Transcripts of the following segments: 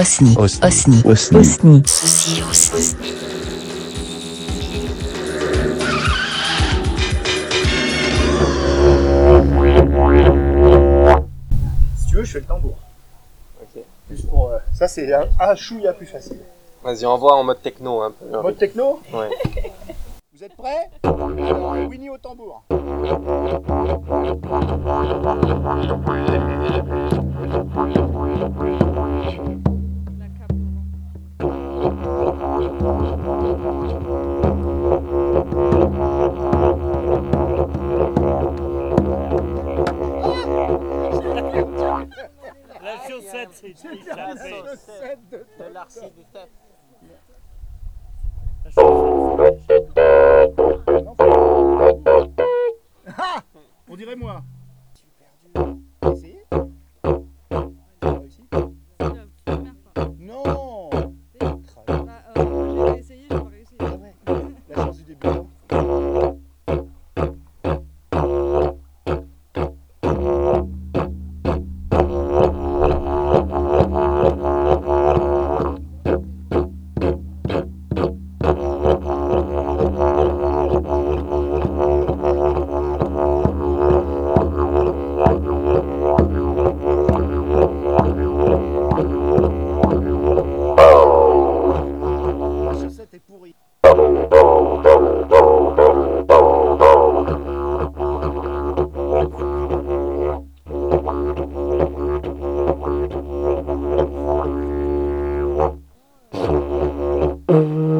Osni. Osni. Osni. Osni. Osni. Ceci aussi. Si tu veux, je fais le tambour. Ok. Juste pour, euh, ça, c'est un, un chouïa plus facile. Vas-y, envoie en mode techno un peu. Mode techno Ouais. Vous êtes prêts? Alors, Winnie au tambour. La chaussette, c'est la chaussette de chaussette. Ah On dirait moi. Mm-hmm.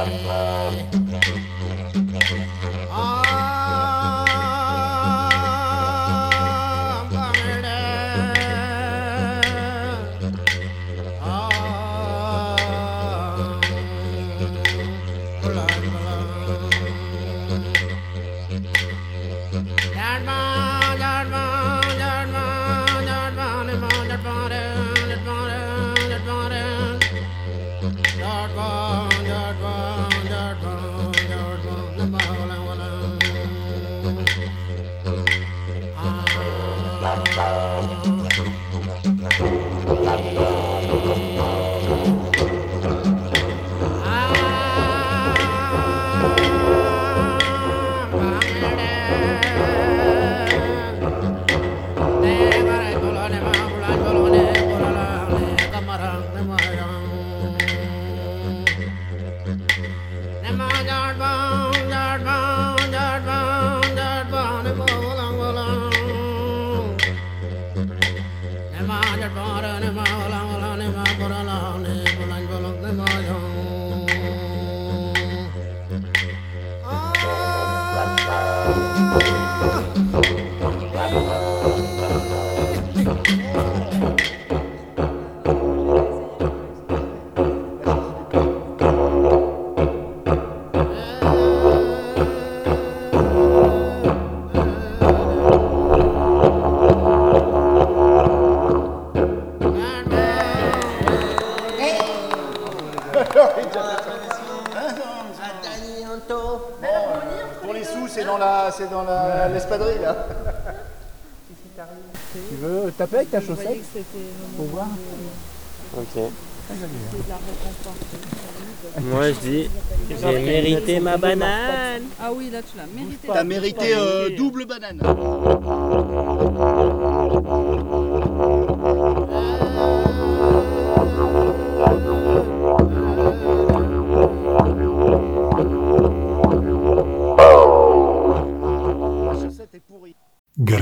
Um, um. your bottom. Pourrie. Pour les sous, c'est dans la, c'est dans la, l'espadrille là. Tu veux taper avec ta chaussette Pour voir. Ok. Moi je dis, j'ai mérité ma banane. Ah oui, là tu l'as mérité. T'as mérité euh, double banane.